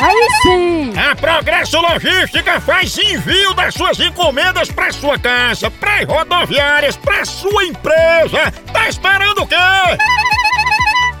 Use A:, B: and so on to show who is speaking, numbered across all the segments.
A: Aí sim!
B: A Progresso Logística faz envio das suas encomendas para sua casa, para rodoviárias, para sua empresa. Tá esperando o quê?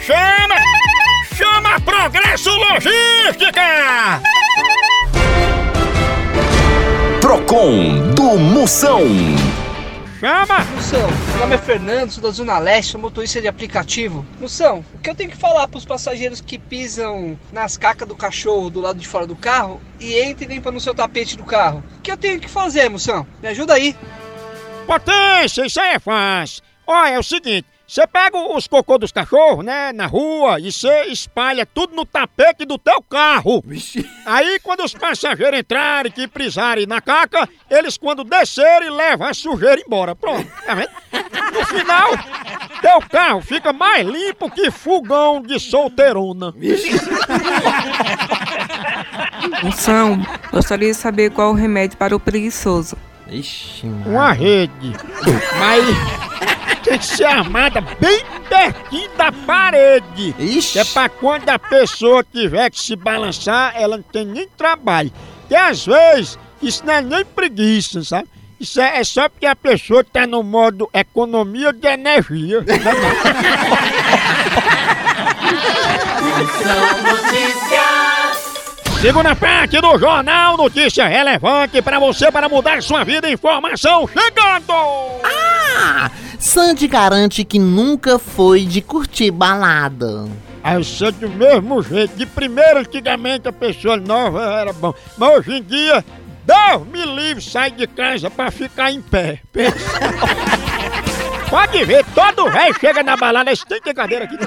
B: Chama! Chama Progresso Logística!
C: Procon do Moção.
B: Chama!
D: Moção, meu nome é Fernando, sou da Zona Leste, sou motorista de aplicativo. Moção, o que eu tenho que falar para os passageiros que pisam nas cacas do cachorro do lado de fora do carro e entram e limpam no seu tapete do carro? O que eu tenho que fazer, Moção? Me ajuda aí.
B: Potência, isso aí é fácil. Olha, é o seguinte, você pega os cocô dos cachorros, né, na rua, e você espalha tudo no tapete do teu carro. Aí quando os passageiros entrarem, que prisarem na caca, eles quando descerem, levam a sujeira embora. Pronto, tá vendo? No final, teu carro fica mais limpo que fogão de solteirona.
E: Moção, gostaria de saber qual o remédio para o preguiçoso.
F: Ixi,
B: Uma rede. Mas tem que ser armada bem pertinho da parede.
F: Ixi.
B: Que é pra quando a pessoa tiver que se balançar, ela não tem nem trabalho. Que às vezes isso não é nem preguiça, sabe? Isso é, é só porque a pessoa tá no modo economia de energia. Segunda parte do Jornal Notícia Relevante para você, para mudar sua vida. Informação chegando!
G: Ah, Sandy garante que nunca foi de curtir balada.
B: Aí eu sou do mesmo jeito. De primeiro, antigamente, a pessoa nova era bom. Mas hoje em dia, Deus me livre, sai de casa pra ficar em pé. Pode ver, todo velho chega na balada, esse tem de cadeira aqui.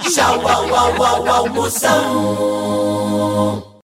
H: Tchau, au, au, au, au, Moção.